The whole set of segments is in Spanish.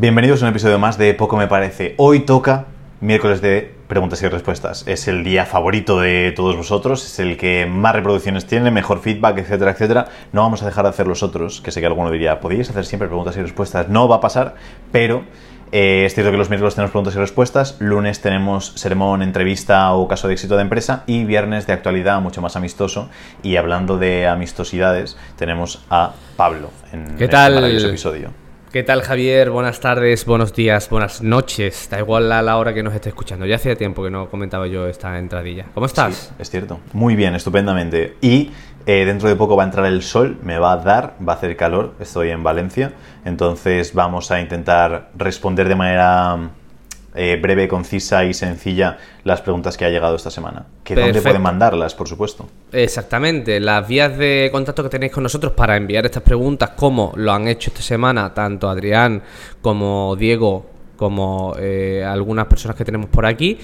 Bienvenidos a un episodio más de Poco Me Parece. Hoy toca miércoles de preguntas y respuestas. Es el día favorito de todos vosotros, es el que más reproducciones tiene, mejor feedback, etcétera, etcétera. No vamos a dejar de hacer los otros, que sé que alguno diría, podríais hacer siempre preguntas y respuestas. No va a pasar, pero eh, es cierto que los miércoles tenemos preguntas y respuestas, lunes tenemos sermón, entrevista o caso de éxito de empresa y viernes de actualidad mucho más amistoso. Y hablando de amistosidades, tenemos a Pablo en ¿Qué este tal? maravilloso episodio. ¿Qué tal Javier? Buenas tardes, buenos días, buenas noches. Da igual a la hora que nos esté escuchando. Ya hacía tiempo que no comentaba yo esta entradilla. ¿Cómo estás? Sí, es cierto. Muy bien, estupendamente. Y eh, dentro de poco va a entrar el sol, me va a dar, va a hacer calor. Estoy en Valencia. Entonces vamos a intentar responder de manera eh, breve, concisa y sencilla las preguntas que ha llegado esta semana. Que dónde pueden mandarlas, por supuesto. Exactamente. Las vías de contacto que tenéis con nosotros para enviar estas preguntas, como lo han hecho esta semana tanto Adrián como Diego, como eh, algunas personas que tenemos por aquí.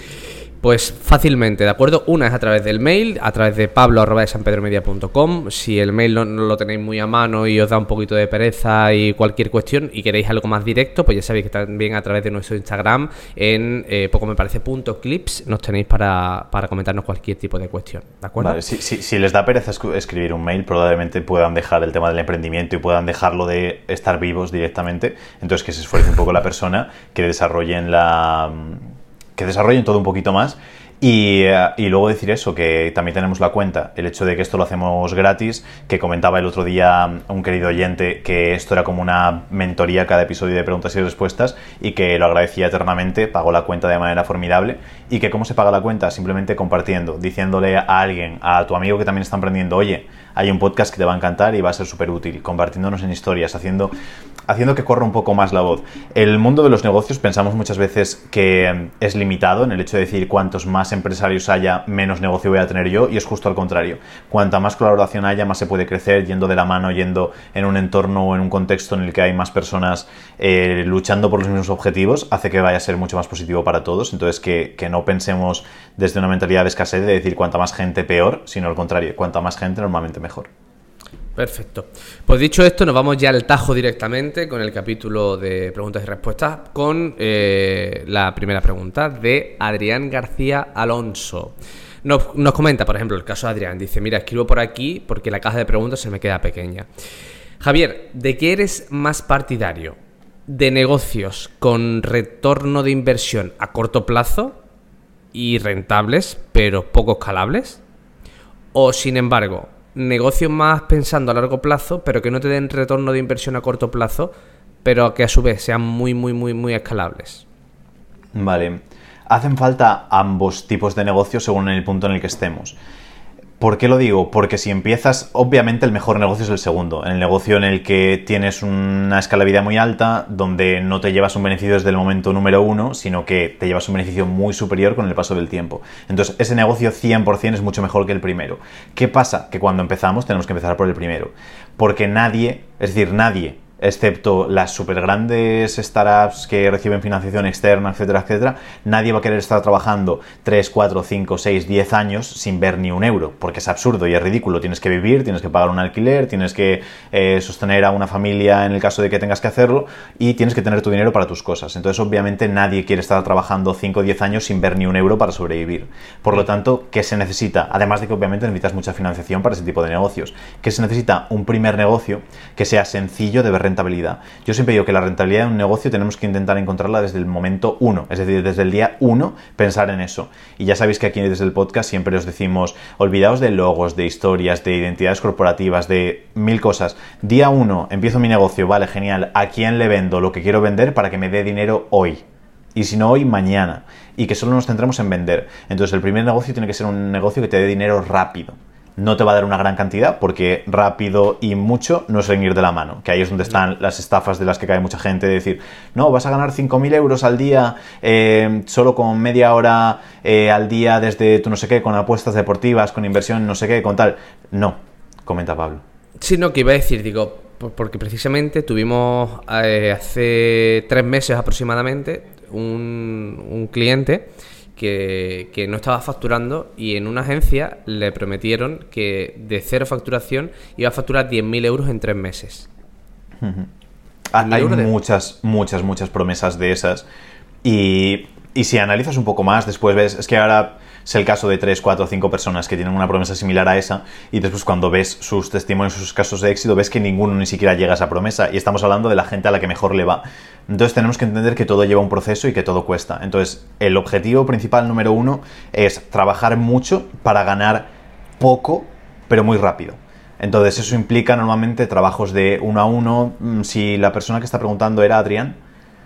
Pues fácilmente, ¿de acuerdo? Una es a través del mail, a través de pablo arroba de sanpedromedia.com. Si el mail no, lo tenéis muy a mano y os da un poquito de pereza y cualquier cuestión y queréis algo más directo, pues ya sabéis que también a través de nuestro Instagram en eh, poco me parece punto clips nos tenéis para, para comentarnos cualquier tipo de cuestión, ¿de acuerdo? Si, si- si les da pereza escribir un mail, probablemente puedan dejar el tema del emprendimiento y puedan dejarlo de estar vivos directamente. Entonces que se esfuerce un poco la persona, que desarrollen la que desarrollen todo un poquito más. Y, eh, y luego decir eso, que también tenemos la cuenta, el hecho de que esto lo hacemos gratis, que comentaba el otro día un querido oyente que esto era como una mentoría cada episodio de preguntas y respuestas y que lo agradecía eternamente, pagó la cuenta de manera formidable y que cómo se paga la cuenta, simplemente compartiendo, diciéndole a alguien, a tu amigo que también está emprendiendo, oye, hay un podcast que te va a encantar y va a ser súper útil, compartiéndonos en historias, haciendo, haciendo que corra un poco más la voz. El mundo de los negocios pensamos muchas veces que es limitado en el hecho de decir cuantos más empresarios haya, menos negocio voy a tener yo, y es justo al contrario. Cuanta más colaboración haya, más se puede crecer, yendo de la mano, yendo en un entorno o en un contexto en el que hay más personas eh, luchando por los mismos objetivos, hace que vaya a ser mucho más positivo para todos. Entonces, que, que no pensemos desde una mentalidad de escasez de decir cuanta más gente peor, sino al contrario, cuanta más gente normalmente mejor. Perfecto. Pues dicho esto, nos vamos ya al tajo directamente con el capítulo de preguntas y respuestas con eh, la primera pregunta de Adrián García Alonso. Nos, nos comenta, por ejemplo, el caso de Adrián. Dice, mira, escribo por aquí porque la caja de preguntas se me queda pequeña. Javier, ¿de qué eres más partidario? ¿De negocios con retorno de inversión a corto plazo y rentables, pero poco escalables? O, sin embargo, negocios más pensando a largo plazo, pero que no te den retorno de inversión a corto plazo, pero que a su vez sean muy, muy, muy, muy escalables. Vale. Hacen falta ambos tipos de negocios según el punto en el que estemos. ¿Por qué lo digo? Porque si empiezas, obviamente el mejor negocio es el segundo. El negocio en el que tienes una escalabilidad muy alta, donde no te llevas un beneficio desde el momento número uno, sino que te llevas un beneficio muy superior con el paso del tiempo. Entonces, ese negocio 100% es mucho mejor que el primero. ¿Qué pasa? Que cuando empezamos tenemos que empezar por el primero. Porque nadie, es decir, nadie, excepto las super grandes startups que reciben financiación externa, etcétera, etcétera, nadie va a querer estar trabajando 3, 4, 5, 6, 10 años sin ver ni un euro, porque es absurdo y es ridículo. Tienes que vivir, tienes que pagar un alquiler, tienes que eh, sostener a una familia en el caso de que tengas que hacerlo y tienes que tener tu dinero para tus cosas. Entonces, obviamente, nadie quiere estar trabajando 5 o 10 años sin ver ni un euro para sobrevivir. Por lo tanto, ¿qué se necesita? Además de que obviamente necesitas mucha financiación para ese tipo de negocios. ¿Qué se necesita? Un primer negocio que sea sencillo de ver rentabilidad. Yo siempre digo que la rentabilidad de un negocio tenemos que intentar encontrarla desde el momento uno, es decir, desde el día uno, pensar en eso. Y ya sabéis que aquí desde el podcast siempre os decimos, olvidaos de logos, de historias, de identidades corporativas, de mil cosas. Día uno, empiezo mi negocio, vale, genial. ¿A quién le vendo lo que quiero vender para que me dé dinero hoy? Y si no hoy, mañana. Y que solo nos centremos en vender. Entonces el primer negocio tiene que ser un negocio que te dé dinero rápido no te va a dar una gran cantidad porque rápido y mucho no suelen ir de la mano, que ahí es donde están las estafas de las que cae mucha gente, de decir, no, vas a ganar 5.000 euros al día eh, solo con media hora eh, al día desde tu no sé qué, con apuestas deportivas, con inversión no sé qué, con tal. No, comenta Pablo. Sí, no, que iba a decir, digo, por- porque precisamente tuvimos eh, hace tres meses aproximadamente un cliente que, que no estaba facturando y en una agencia le prometieron que de cero facturación iba a facturar 10.000 euros en tres meses. hay de- muchas, muchas, muchas promesas de esas. Y, y si analizas un poco más, después ves, es que ahora es el caso de 3, 4, 5 personas que tienen una promesa similar a esa, y después cuando ves sus testimonios, sus casos de éxito, ves que ninguno ni siquiera llega a esa promesa. Y estamos hablando de la gente a la que mejor le va. Entonces tenemos que entender que todo lleva un proceso y que todo cuesta. Entonces, el objetivo principal número uno es trabajar mucho para ganar poco, pero muy rápido. Entonces, eso implica normalmente trabajos de uno a uno. Mm, Si la persona que está preguntando era Adrián,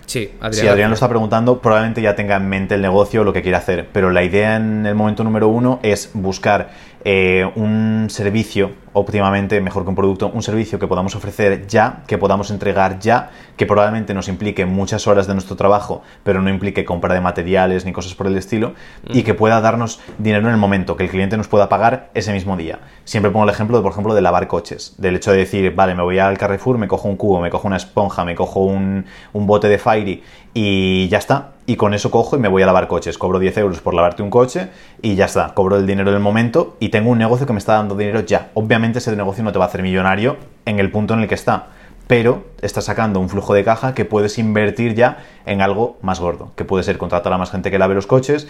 Sí, Adrián. si Adrián lo está preguntando, probablemente ya tenga en mente el negocio o lo que quiere hacer. Pero la idea en el momento número uno es buscar eh, un servicio, óptimamente, mejor que un producto, un servicio que podamos ofrecer ya, que podamos entregar ya, que probablemente nos implique muchas horas de nuestro trabajo, pero no implique compra de materiales ni cosas por el estilo, y que pueda darnos dinero en el momento, que el cliente nos pueda pagar ese mismo día. Siempre pongo el ejemplo, de, por ejemplo, de lavar coches, del hecho de decir, vale, me voy al Carrefour, me cojo un cubo, me cojo una esponja, me cojo un, un bote de Fairy y ya está. Y con eso cojo y me voy a lavar coches. Cobro 10 euros por lavarte un coche y ya está. Cobro el dinero en el momento y tengo un negocio que me está dando dinero ya. Obviamente ese negocio no te va a hacer millonario en el punto en el que está. Pero está sacando un flujo de caja que puedes invertir ya en algo más gordo. Que puede ser contratar a más gente que lave los coches,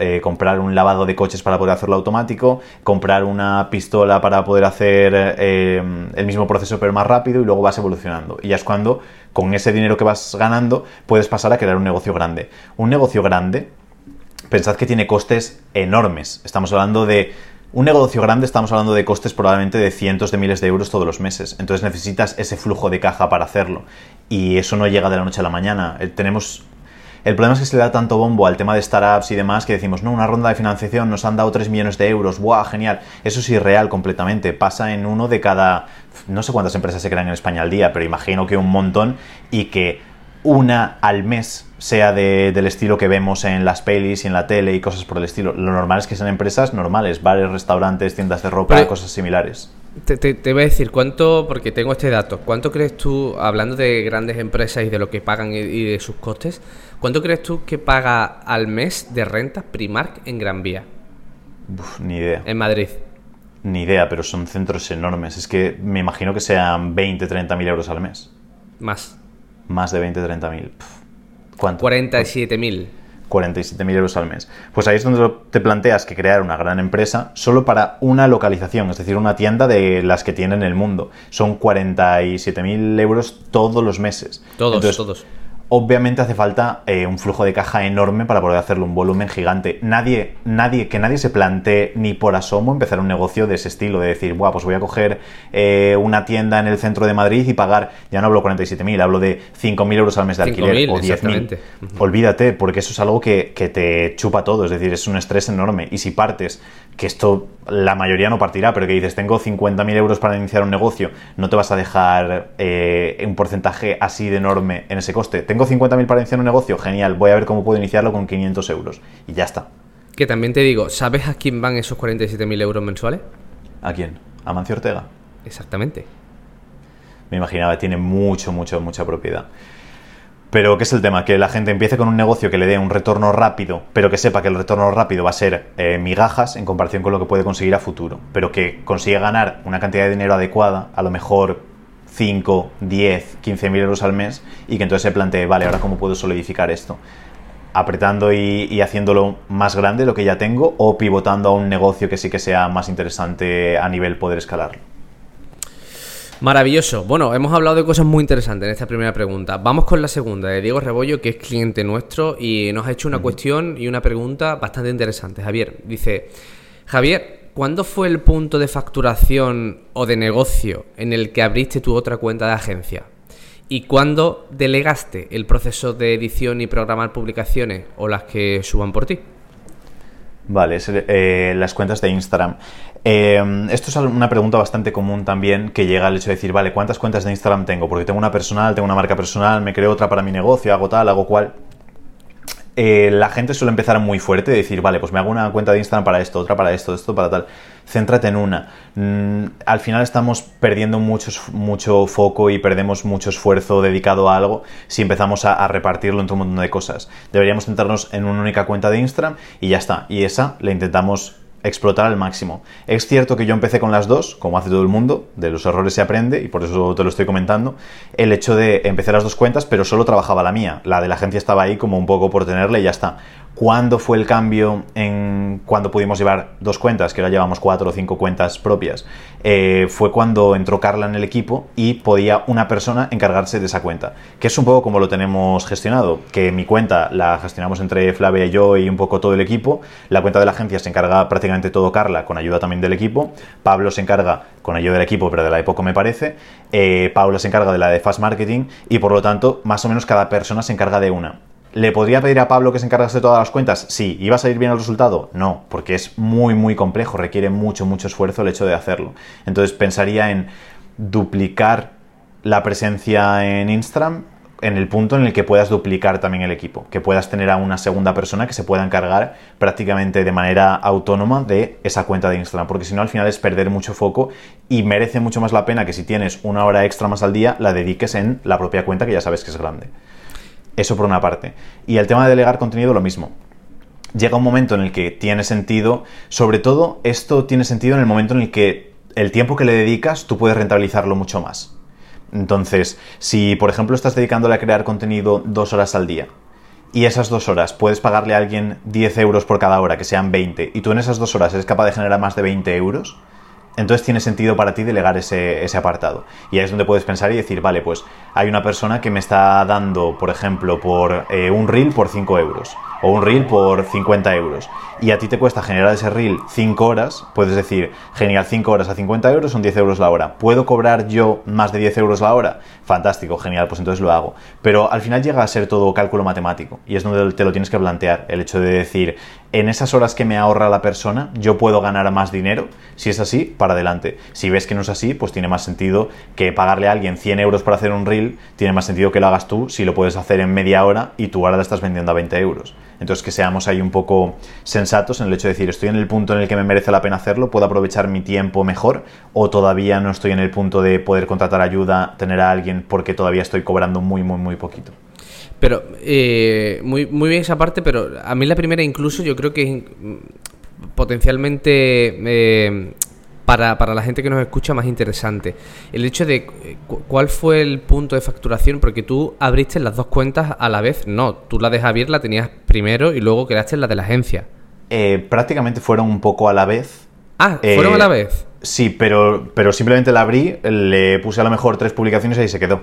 eh, comprar un lavado de coches para poder hacerlo automático, comprar una pistola para poder hacer eh, el mismo proceso pero más rápido y luego vas evolucionando. Y ya es cuando con ese dinero que vas ganando puedes pasar a crear un negocio grande. Un negocio grande, pensad que tiene costes enormes. Estamos hablando de un negocio grande, estamos hablando de costes probablemente de cientos de miles de euros todos los meses. Entonces necesitas ese flujo de caja para hacerlo. Y eso no llega de la noche a la mañana. Eh, Tenemos el problema es que se le da tanto bombo al tema de startups y demás que decimos, no, una ronda de financiación nos han dado 3 millones de euros, ¡buah, genial! Eso es irreal completamente, pasa en uno de cada, no sé cuántas empresas se crean en España al día, pero imagino que un montón y que una al mes sea de- del estilo que vemos en las pelis y en la tele y cosas por el estilo. Lo normal es que sean empresas normales, bares, restaurantes, tiendas de ropa, Pero- cosas similares. Te, te- te voy a decir, ¿cuánto, porque tengo este dato, ¿cuánto crees tú, hablando de grandes empresas y de lo que pagan y, y de sus costes, cuánto crees tú que paga al mes de renta Primark en Gran Vía, Uf, ni idea. en Madrid? Ni idea, pero son centros enormes. Es que me imagino que sean 20, 30 mil euros al mes. Más. Más de 20, 30 mil. ¿Cuánto? 47.000. 47.000 euros al mes. Pues ahí es donde te planteas que crear una gran empresa solo para una localización, es decir, una tienda de las que tiene en el mundo. Son 47.000 euros todos los meses. Todos, Entonces, todos. Obviamente hace falta eh, un flujo de caja enorme para poder hacerlo, un volumen gigante. Nadie, nadie, que nadie se plantee ni por asomo empezar un negocio de ese estilo, de decir, Buah, pues voy a coger eh, una tienda en el centro de Madrid y pagar, ya no hablo 47.000, hablo de 5.000 euros al mes de 5.000, alquiler o 10.000. exactamente. Olvídate, porque eso es algo que, que te chupa todo, es decir, es un estrés enorme. Y si partes, que esto la mayoría no partirá, pero que dices, tengo 50.000 euros para iniciar un negocio, no te vas a dejar eh, un porcentaje así de enorme en ese coste. Tengo 50.000 para iniciar un negocio, genial, voy a ver cómo puedo iniciarlo con 500 euros. Y ya está. Que también te digo, ¿sabes a quién van esos 47.000 euros mensuales? ¿A quién? ¿A Mancio Ortega? Exactamente. Me imaginaba, tiene mucho, mucho, mucha propiedad. Pero ¿qué es el tema? Que la gente empiece con un negocio que le dé un retorno rápido, pero que sepa que el retorno rápido va a ser eh, migajas en comparación con lo que puede conseguir a futuro. Pero que consiga ganar una cantidad de dinero adecuada, a lo mejor 5, 10, 15 mil euros al mes, y que entonces se plantee, vale, ahora cómo puedo solidificar esto. Apretando y, y haciéndolo más grande lo que ya tengo, o pivotando a un negocio que sí que sea más interesante a nivel poder escalarlo. Maravilloso. Bueno, hemos hablado de cosas muy interesantes en esta primera pregunta. Vamos con la segunda, de Diego Rebollo, que es cliente nuestro y nos ha hecho una cuestión y una pregunta bastante interesante. Javier dice, Javier, ¿cuándo fue el punto de facturación o de negocio en el que abriste tu otra cuenta de agencia? ¿Y cuándo delegaste el proceso de edición y programar publicaciones o las que suban por ti? Vale, eh, las cuentas de Instagram. Eh, esto es una pregunta bastante común también que llega al hecho de decir, vale, ¿cuántas cuentas de Instagram tengo? Porque tengo una personal, tengo una marca personal, me creo otra para mi negocio, hago tal, hago cual. Eh, la gente suele empezar muy fuerte decir, vale, pues me hago una cuenta de Instagram para esto, otra para esto, esto para tal. Céntrate en una. Mm, al final estamos perdiendo mucho, mucho foco y perdemos mucho esfuerzo dedicado a algo si empezamos a, a repartirlo entre un montón de cosas. Deberíamos centrarnos en una única cuenta de Instagram y ya está. Y esa la intentamos explotar al máximo. Es cierto que yo empecé con las dos, como hace todo el mundo, de los errores se aprende y por eso te lo estoy comentando. El hecho de empezar las dos cuentas, pero solo trabajaba la mía. La de la agencia estaba ahí como un poco por tenerla y ya está. ¿Cuándo fue el cambio en cuando pudimos llevar dos cuentas, que ahora llevamos cuatro o cinco cuentas propias? Eh, fue cuando entró Carla en el equipo y podía una persona encargarse de esa cuenta, que es un poco como lo tenemos gestionado, que mi cuenta la gestionamos entre Flavia y yo y un poco todo el equipo, la cuenta de la agencia se encarga prácticamente todo Carla, con ayuda también del equipo, Pablo se encarga con ayuda del equipo, pero de la época me parece, eh, Pablo se encarga de la de Fast Marketing y por lo tanto más o menos cada persona se encarga de una. ¿Le podría pedir a Pablo que se encargase de todas las cuentas? Sí. ¿Iba a salir bien el resultado? No, porque es muy, muy complejo, requiere mucho, mucho esfuerzo el hecho de hacerlo. Entonces pensaría en duplicar la presencia en Instagram en el punto en el que puedas duplicar también el equipo, que puedas tener a una segunda persona que se pueda encargar prácticamente de manera autónoma de esa cuenta de Instagram, porque si no al final es perder mucho foco y merece mucho más la pena que si tienes una hora extra más al día la dediques en la propia cuenta que ya sabes que es grande. Eso por una parte. Y el tema de delegar contenido, lo mismo. Llega un momento en el que tiene sentido, sobre todo esto tiene sentido en el momento en el que el tiempo que le dedicas tú puedes rentabilizarlo mucho más. Entonces, si por ejemplo estás dedicándole a crear contenido dos horas al día y esas dos horas puedes pagarle a alguien 10 euros por cada hora, que sean 20, y tú en esas dos horas eres capaz de generar más de 20 euros, entonces tiene sentido para ti delegar ese, ese, apartado. Y ahí es donde puedes pensar y decir, vale, pues hay una persona que me está dando, por ejemplo, por eh, un reel por 5 euros o un reel por 50 euros y a ti te cuesta generar ese reel 5 horas, puedes decir, genial, 5 horas a 50 euros son 10 euros la hora. ¿Puedo cobrar yo más de 10 euros la hora? Fantástico, genial, pues entonces lo hago. Pero al final llega a ser todo cálculo matemático y es donde te lo tienes que plantear, el hecho de decir, en esas horas que me ahorra la persona, yo puedo ganar más dinero. Si es así, para adelante. Si ves que no es así, pues tiene más sentido que pagarle a alguien 100 euros para hacer un reel, tiene más sentido que lo hagas tú si lo puedes hacer en media hora y tú ahora la estás vendiendo a 20 euros. Entonces que seamos ahí un poco sensatos en el hecho de decir, estoy en el punto en el que me merece la pena hacerlo, puedo aprovechar mi tiempo mejor o todavía no estoy en el punto de poder contratar ayuda, tener a alguien porque todavía estoy cobrando muy, muy, muy poquito. Pero, eh, muy, muy bien esa parte, pero a mí la primera incluso yo creo que potencialmente eh, para, para, la gente que nos escucha más interesante. El hecho de eh, cuál fue el punto de facturación, porque tú abriste las dos cuentas a la vez, no, tú la de Javier la tenías primero y luego creaste la de la agencia. Eh, prácticamente fueron un poco a la vez. Ah, ¿fueron a la eh, vez? Sí, pero, pero simplemente la abrí, le puse a lo mejor tres publicaciones y ahí se quedó.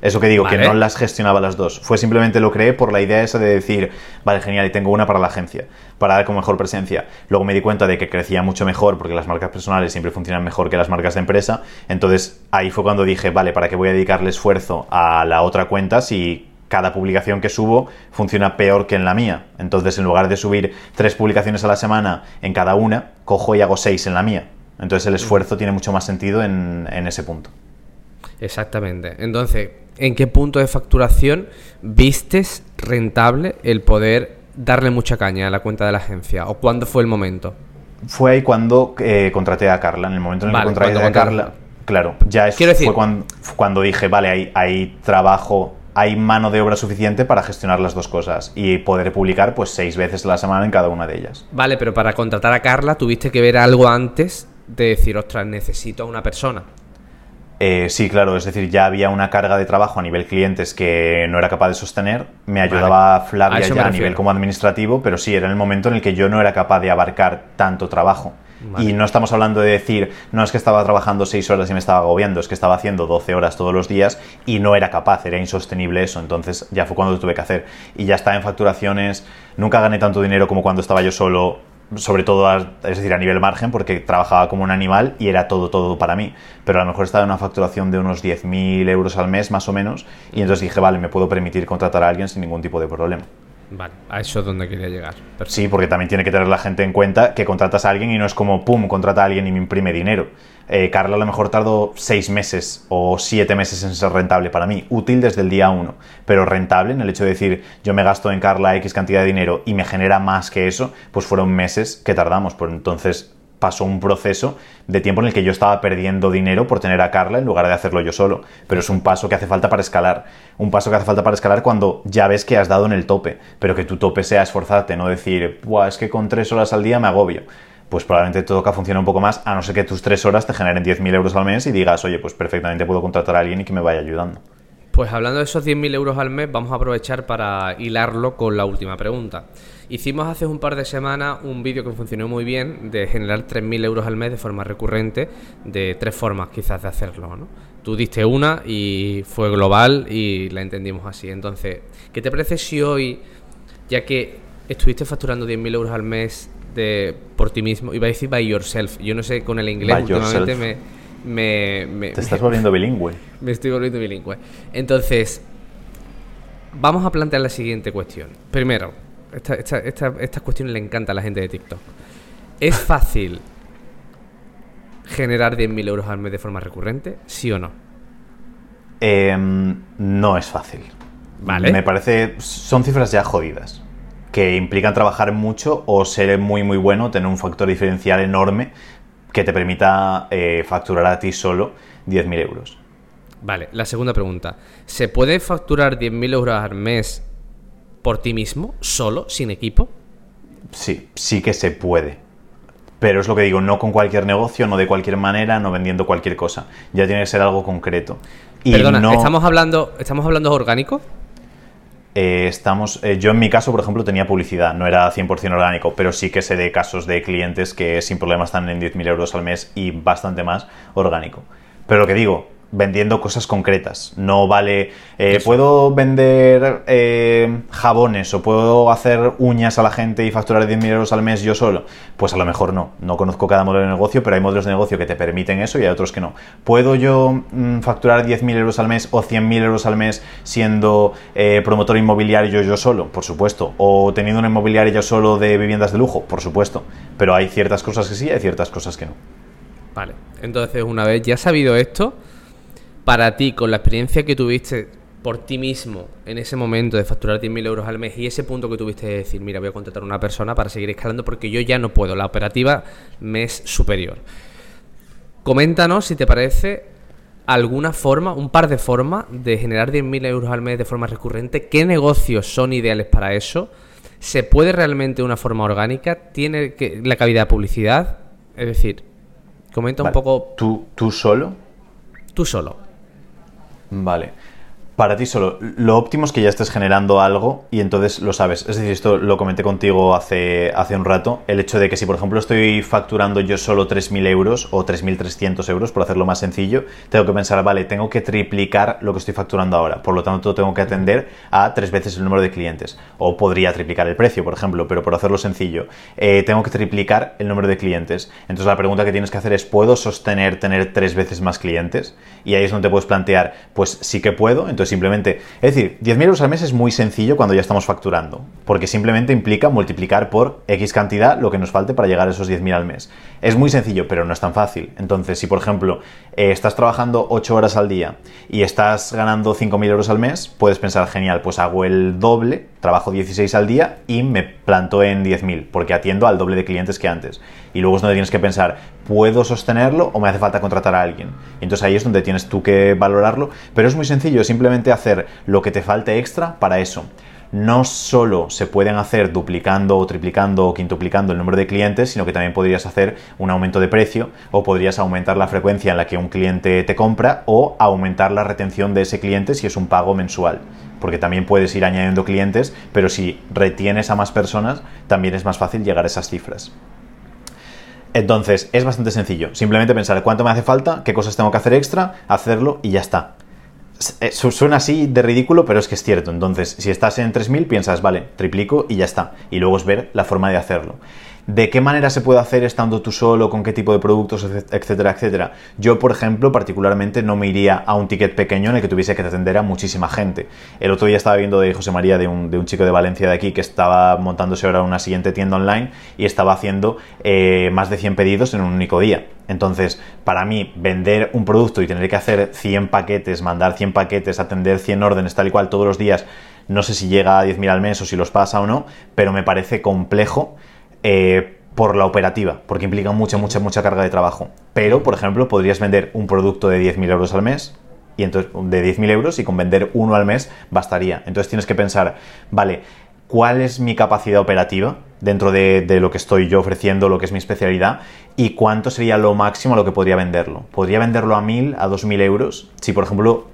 Eso que digo, que no las gestionaba las dos. Fue simplemente lo creé por la idea esa de decir, vale, genial, y tengo una para la agencia, para dar con mejor presencia. Luego me di cuenta de que crecía mucho mejor porque las marcas personales siempre funcionan mejor que las marcas de empresa. Entonces ahí fue cuando dije, vale, ¿para qué voy a dedicarle esfuerzo a la otra cuenta si cada publicación que subo funciona peor que en la mía? Entonces en lugar de subir tres publicaciones a la semana en cada una, cojo y hago seis en la mía. Entonces el esfuerzo tiene mucho más sentido en, en ese punto. Exactamente. Entonces, ¿en qué punto de facturación vistes rentable el poder darle mucha caña a la cuenta de la agencia? ¿O cuándo fue el momento? Fue ahí cuando eh, contraté a Carla. En el momento en el Vale, que contraté a Carla, claro, ya es, Quiero decir- fue cuando, cuando dije, vale, hay, hay trabajo, hay mano de obra suficiente para gestionar las dos cosas y poder publicar pues seis veces a la semana en cada una de ellas. Vale, pero para contratar a Carla tuviste que ver algo antes de decir, ostras, necesito a una persona. Eh, sí, claro, es decir, ya había una carga de trabajo a nivel clientes que no era capaz de sostener. Me ayudaba A Flavia me ya a nivel como administrativo, pero sí, era el momento en el que yo no era capaz de abarcar tanto trabajo. Vale. Y no estamos hablando de decir, no es que estaba trabajando 6 horas y me estaba agobiando, es que estaba haciendo 12 horas todos los días y no era capaz, era insostenible eso. Entonces ya fue cuando lo tuve que hacer. Y ya está en facturaciones, nunca gané tanto dinero como cuando estaba yo solo, sobre todo, a- es decir, a nivel margen, porque trabajaba como un animal y era todo, todo para mí. Pero a lo mejor estaba en una facturación de unos 10.000 euros al mes, más o menos, y entonces dije, vale, me puedo permitir contratar a alguien sin ningún tipo de problema. Vale, a eso es donde quería llegar. Sí, porque también tiene que tener la gente en cuenta que contratas a alguien y no es como, pum, contrata a alguien y me imprime dinero. Eh, Carla a lo mejor tardó seis meses o siete meses en ser rentable para mí, útil desde el día uno, pero rentable en el hecho de decir, yo me gasto en Carla X cantidad de dinero y me genera más que eso, pues fueron meses que tardamos. Pues entonces pasó un proceso de tiempo en el que yo estaba perdiendo dinero por tener a Carla en lugar de hacerlo yo solo. Pero es un paso que hace falta para escalar. Un paso que hace falta para escalar cuando ya ves que has dado en el tope, pero que tu tope sea esforzarte, no decir, Buah, es que con tres horas al día me agobio. pues probablemente te toca funcionar un poco más, a no ser que tus tres horas te generen 10.000 euros al mes y digas, oye, pues perfectamente puedo contratar a alguien y que me vaya ayudando. Pues hablando de esos 10.000 euros al mes, vamos a aprovechar para hilarlo con la última pregunta. Hicimos hace un par de semanas un vídeo que funcionó muy bien de generar 3.000 euros al mes de forma recurrente, de tres formas quizás de hacerlo. ¿no? Tú diste una y fue global y la entendimos así. Entonces, ¿qué te parece si hoy, ya que estuviste facturando 10.000 euros al mes de, por ti mismo, iba a decir by yourself, yo no sé con el inglés últimamente me, Te estás volviendo bilingüe. Me estoy volviendo bilingüe. Entonces, vamos a plantear la siguiente cuestión. Primero, esta, esta, esta, esta cuestión le encanta a la gente de TikTok. ¿Es fácil generar 10.000 euros al mes de forma recurrente? ¿Sí o no? Em, no es fácil. Vale. Me parece. Son cifras ya jodidas. Que implican trabajar mucho o ser muy, muy bueno, tener un factor diferencial enorme que te permita eh, facturar a ti solo 10.000 euros. Vale, la segunda pregunta. ¿Se puede facturar 10.000 euros al mes por ti mismo, solo, sin equipo? Sí, sí que se puede. Pero es lo que digo, no con cualquier negocio, no de cualquier manera, no vendiendo cualquier cosa. Ya tiene que ser algo concreto. Y Perdona, ¿estamos hablando, ¿estamos hablando orgánico? Eh, estamos, eh, yo en mi caso, por ejemplo, tenía publicidad, no era 100% orgánico, pero sí que sé de casos de clientes que sin problema están en 10.000 euros al mes y bastante más orgánico. Pero lo que digo, vendiendo cosas concretas. No vale, eh, puedo vender eh, jabones o puedo hacer uñas a la gente y facturar 10.000 euros al mes yo solo. Pues a lo mejor no. No conozco cada modelo de negocio, pero hay modelos de negocio que te permiten eso y hay otros que no. ¿Puedo yo mm, facturar 10.000 euros al mes o 100.000 euros al mes siendo eh, promotor inmobiliario yo solo? Por supuesto. ¿O teniendo una inmobiliaria yo solo de viviendas de lujo? Por supuesto. Pero hay ciertas cosas que sí y hay ciertas cosas que no. Vale. Entonces, una vez ya sabido esto, para ti, con la experiencia que tuviste por ti mismo en ese momento de facturar 10.000 euros al mes y ese punto que tuviste de decir, mira, voy a contratar a una persona para seguir escalando porque yo ya no puedo, la operativa me es superior. Coméntanos si te parece alguna forma, un par de formas de generar 10.000 euros al mes de forma recurrente. ¿Qué negocios son ideales para eso? ¿Se puede realmente de una forma orgánica? ¿Tiene que, la cavidad de publicidad? Es decir, comenta un poco... ¿Tú, ¿Tú solo? Tú solo. Vale. Para ti solo, lo óptimo es que ya estés generando algo y entonces lo sabes. Es decir, esto lo comenté contigo hace, hace un rato, el hecho de que si por ejemplo estoy facturando yo solo 3.000 euros o 3.300 euros, por hacerlo más sencillo, tengo que pensar, vale, tengo que triplicar lo que estoy facturando ahora. Por lo tanto, tengo que atender a tres veces el número de clientes. O podría triplicar el precio, por ejemplo, pero por hacerlo sencillo, eh, tengo que triplicar el número de clientes. Entonces la pregunta que tienes que hacer es, ¿puedo sostener tener tres veces más clientes? Y ahí es donde te puedes plantear, pues sí que puedo, entonces simplemente, es decir, 10.000 euros al mes es muy sencillo cuando ya estamos facturando, porque simplemente implica multiplicar por X cantidad lo que nos falte para llegar a esos 10.000 al mes. Es muy sencillo, pero no es tan fácil. Entonces, si por ejemplo eh, estás trabajando 8 horas al día y estás ganando 5.000 euros al mes, puedes pensar, genial, pues hago el doble, trabajo 16 al día y me planto en 10.000, porque atiendo al doble de clientes que antes. Y luego es donde tienes que pensar, ¿puedo sostenerlo o me hace falta contratar a alguien? Y entonces ahí es donde tienes tú que valorarlo, pero es muy sencillo, simplemente hacer lo que te falte extra para eso no solo se pueden hacer duplicando o triplicando o quintuplicando el número de clientes, sino que también podrías hacer un aumento de precio o podrías aumentar la frecuencia en la que un cliente te compra o aumentar la retención de ese cliente si es un pago mensual. Porque también puedes ir añadiendo clientes, pero si retienes a más personas, también es más fácil llegar a esas cifras. Entonces, es bastante sencillo. Simplemente pensar cuánto me hace falta, qué cosas tengo que hacer extra, hacerlo y ya está. Eh, suena así de ridículo, pero es que es cierto. Entonces, si estás en 3.000, piensas, vale, triplico y ya está. Y luego es ver la forma de hacerlo. ¿De qué manera se puede hacer estando tú solo, con qué tipo de productos, etcétera, etcétera? Yo, por ejemplo, particularmente no me iría a un ticket pequeño en el que tuviese que atender a muchísima gente. El otro día estaba viendo de José María, de un, chico de Valencia de aquí, que estaba montándose ahora una siguiente tienda online y estaba haciendo eh, más de 100 pedidos en un único día. Entonces, para mí, vender un producto y tener que hacer 100 paquetes, mandar 100 paquetes, atender 100 órdenes tal y cual todos los días, no sé si llega a 10.000 al mes o si los pasa o no, pero me parece complejo eh, por la operativa, porque implica mucha, mucha, mucha carga de trabajo. Pero, por ejemplo, podrías vender un producto de 10.000 euros al mes, y entonces de 10.000 euros y con vender uno al mes bastaría. Entonces tienes que pensar, vale, ¿cuál es mi capacidad operativa? dentro de, de, lo que estoy yo ofreciendo, lo que es mi especialidad, y cuánto sería lo máximo a lo que podría venderlo. ¿Podría venderlo a 1.000, a 2.000 euros? Si, por ejemplo,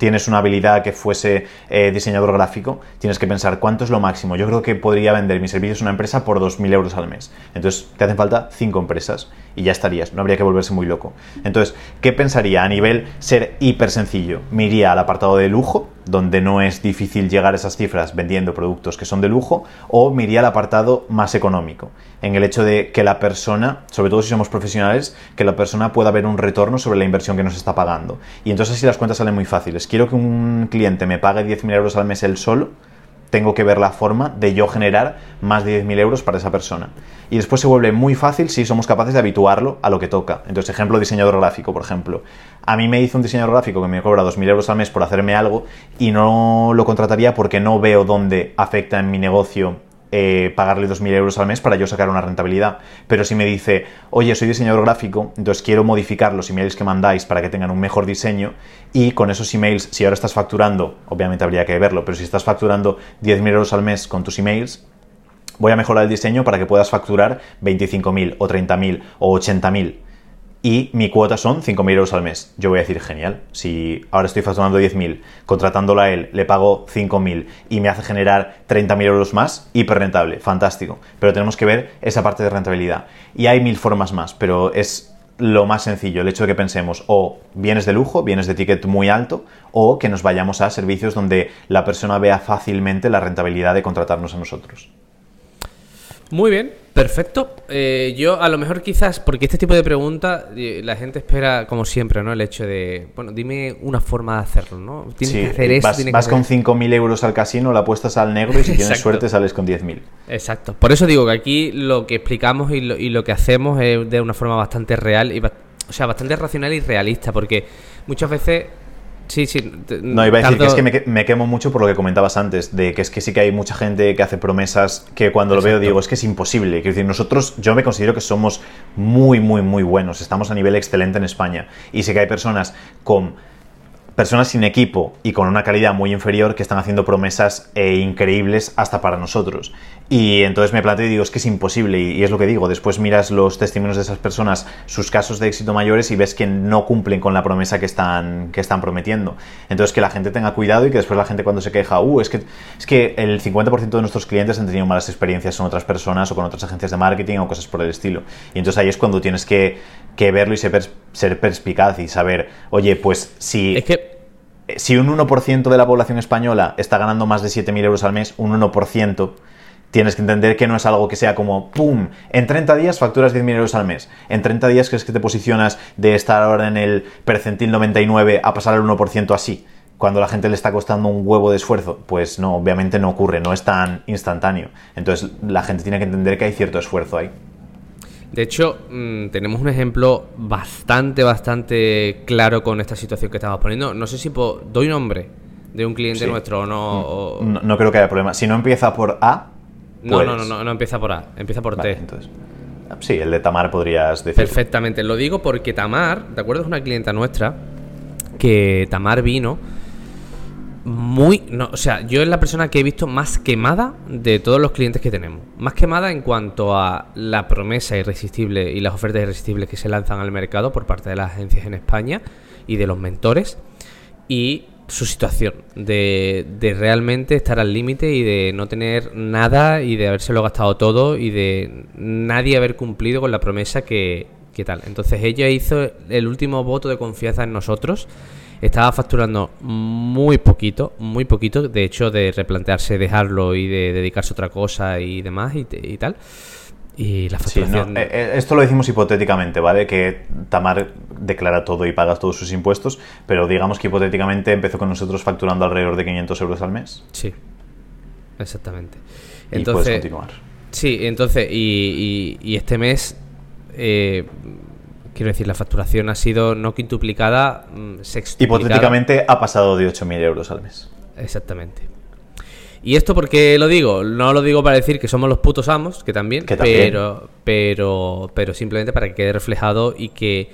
tienes una habilidad que fuese eh, diseñador gráfico, tienes que pensar cuánto es lo máximo. Yo creo que podría vender mis servicios a una empresa por 2.000 euros al mes. Entonces, te hacen falta 5 empresas y ya estarías, no habría que volverse muy loco. Entonces, ¿qué pensaría a nivel ser hiper sencillo? Me iría al apartado de lujo, donde no es difícil llegar a esas cifras vendiendo productos que son de lujo, o me iría al apartado más económico, en el hecho de que la persona, sobre todo si somos profesionales, que la persona pueda ver un retorno sobre la inversión que nos está pagando. Y entonces así las cuentas salen muy fáciles. Quiero que un cliente me pague 10.000 euros al mes él solo, tengo que ver la forma de yo generar más de 10.000 euros para esa persona. Y después se vuelve muy fácil si somos capaces de habituarlo a lo que toca. Entonces, ejemplo, diseñador gráfico, por ejemplo. A mí me hizo un diseñador gráfico que me cobra 2.000 euros al mes por hacerme algo y no lo contrataría porque no veo dónde afecta en mi negocio eh, pagarle 2.000 euros al mes para yo sacar una rentabilidad. Pero si me dice, oye, soy diseñador gráfico, entonces quiero modificar los emails que mandáis para que tengan un mejor diseño y con esos emails, si ahora estás facturando, obviamente habría que verlo, pero si estás facturando 10.000 euros al mes con tus emails, voy a mejorar el diseño para que puedas facturar 25.000 o 30.000 o 80.000 y mi cuota son 5.000 euros al mes. Yo voy a decir, genial, si ahora estoy facturando 10.000, contratándolo a él, le pago 5.000 y me hace generar 30.000 euros más, hiper rentable, fantástico. Pero tenemos que ver esa parte de rentabilidad. Y hay mil formas más, pero es lo más sencillo, el hecho de que pensemos o bienes de lujo, bienes de ticket muy alto, o que nos vayamos a servicios donde la persona vea fácilmente la rentabilidad de contratarnos a nosotros. Muy bien, perfecto. Eh, yo a lo mejor quizás, porque este tipo de preguntas eh, la gente espera, como siempre, ¿no? El hecho de, bueno, dime una forma de hacerlo, ¿no? Tienes que hacer esto. Vas, vas con 5.000 euros al casino, la apuestas al negro y si tienes suerte sales con 10.000. Exacto. Por eso digo que aquí lo que explicamos y lo, y lo que hacemos es de una forma bastante real, y, o sea, bastante racional y realista, porque muchas veces Sí, sí. No, iba a decir que es que me, quemo mucho por lo que comentabas antes, de que es que sí que hay mucha gente que hace promesas que cuando lo veo digo, es que es imposible. Quiero decir, nosotros, yo me considero que somos muy, muy, muy buenos. Estamos a nivel excelente en España. Y sí que hay personas con personas sin equipo y con una calidad muy inferior que están haciendo promesas eh, increíbles hasta para nosotros. Y entonces me planteo y digo, es que es imposible, y, es lo que digo, después miras los testimonios de esas personas, sus casos de éxito mayores y ves que no cumplen con la promesa que están, que están prometiendo. Entonces que la gente tenga cuidado y que después la gente cuando se queja, uh, es que, es que el 50% de nuestros clientes han tenido malas experiencias con otras personas o con otras agencias de marketing o cosas por el estilo. Y entonces ahí es cuando tienes que, que verlo y ser, ser perspicaz y saber, oye, pues si... Es que si un 1% de la población española está ganando más de 7.000 euros al mes, un 1%, tienes que entender que no es algo que sea como, ¡pum! En 30 días facturas 10.000 euros al mes. En 30 días crees que te posicionas de estar ahora en el percentil 99 a pasar al 1% así. Cuando a la gente le está costando un huevo de esfuerzo, pues no, obviamente no ocurre, no es tan instantáneo. Entonces la gente tiene que entender que hay cierto esfuerzo ahí. De hecho, mm, tenemos un ejemplo bastante, bastante claro con esta situación que estamos poniendo. No sé si doy nombre de un cliente nuestro o no, no, creo que haya problema. Si no empieza por A. No, no, pues no, no, empieza por A, empieza por T. Entonces. Sí, el de Tamar podrías decir. Perfectamente, lo digo porque Tamar, ¿de acuerdo? Es una clienta nuestra que Tamar vino muy. No, o sea, yo es la persona que he visto más quemada de todos los clientes que tenemos. Más quemada en cuanto a la promesa irresistible y las ofertas irresistibles que se lanzan al mercado por parte de las agencias en España y de los mentores. Y su situación de, de realmente estar al límite y de no tener nada y de habérselo gastado todo y de nadie haber cumplido con la promesa que, que tal. Entonces ella hizo el último voto de confianza en nosotros estaba facturando muy poquito, muy poquito, de hecho de replantearse dejarlo y de dedicarse a otra cosa y demás y, tal. Y la facturación... Eh, eh, esto lo decimos hipotéticamente, ¿vale? Que Tamar declara todo y paga todos sus impuestos, pero digamos que hipotéticamente empezó con nosotros facturando alrededor de 500 euros al mes. Sí, exactamente. Entonces, puedes continuar. Sí, entonces, y, y, este mes eh, Quiero decir, la facturación ha sido no quintuplicada, mm, sextuplicada. Hipotéticamente ha pasado de 8.000 euros al mes. Exactamente. ¿Y esto por qué lo digo? No lo digo para decir que somos los putos amos, que también, Pero, pero, pero simplemente para que quede reflejado y que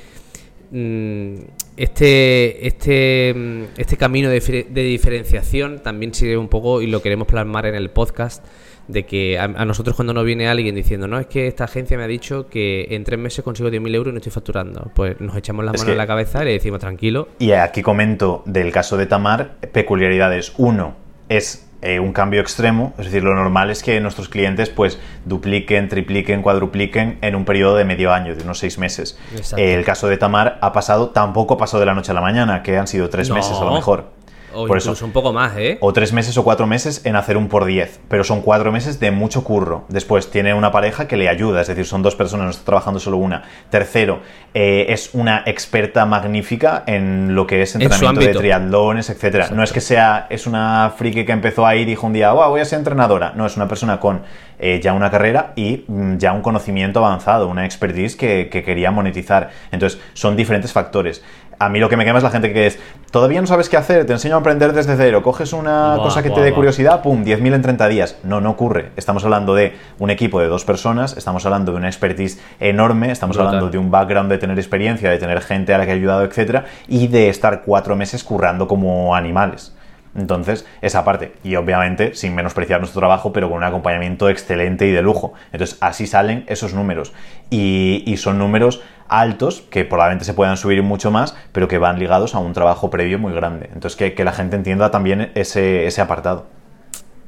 mm, este, este, mm, este camino de, difer- de diferenciación también sigue un poco, y lo queremos plasmar en el podcast, de que a, a nosotros cuando nos viene alguien diciendo, no, es que esta agencia me ha dicho que en tres meses consigo 10.000 euros y no estoy facturando, pues nos echamos las Es manos que- en la cabeza y le decimos, tranquilo, Y aquí comento del caso de Tamar peculiaridades. Uno, es eh, un cambio extremo, es decir, lo normal es que nuestros clientes pues dupliquen, tripliquen, cuadrupliquen en un periodo de medio año, de unos seis meses. Eh, el caso de Tamar ha pasado, tampoco pasó de la noche a la mañana, que han sido tres No. meses a lo mejor. O Por incluso eso, un poco más, ¿eh? o tres meses o cuatro meses en hacer un por diez, pero son cuatro meses de mucho curro. Después tiene una pareja que le ayuda, es decir, son dos personas, no está trabajando solo una. Tercero, eh, es una experta magnífica en lo que es En entrenamiento de triatlones, etcétera. No es que sea, es una friki que empezó ahí y dijo un día, "Guau, voy a ser entrenadora. No, es una persona con eh, ya una carrera y mm, ya un conocimiento avanzado, una expertise que, que quería monetizar. Entonces, son diferentes factores. A mí lo que me quema es la gente que es, todavía no sabes qué hacer, te enseño a aprender desde cero, coges una Buah, cosa que te dé curiosidad, pum, 10.000 en 30 días. No, no ocurre. Estamos hablando de un equipo de dos personas, estamos hablando de una expertise enorme, estamos Brutal. hablando de un background de tener experiencia, de tener gente a la que ha ayudado, etcétera, y de estar cuatro meses currando como animales. Entonces, esa parte. Y obviamente, sin menospreciar nuestro trabajo, pero con un acompañamiento excelente y de lujo. Entonces, así salen esos números. Y, y son números altos, que probablemente se puedan subir mucho más, pero que van ligados a un trabajo previo muy grande. Entonces, que, que la gente entienda también ese, ese apartado.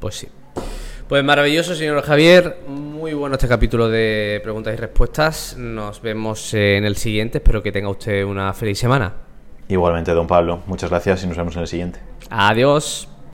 Pues sí. Pues maravilloso, señor Javier. Muy bueno este capítulo de preguntas y respuestas. Nos vemos en el siguiente. Espero que tenga usted una feliz semana. Igualmente, don Pablo, muchas gracias y nos vemos en el siguiente. Adiós.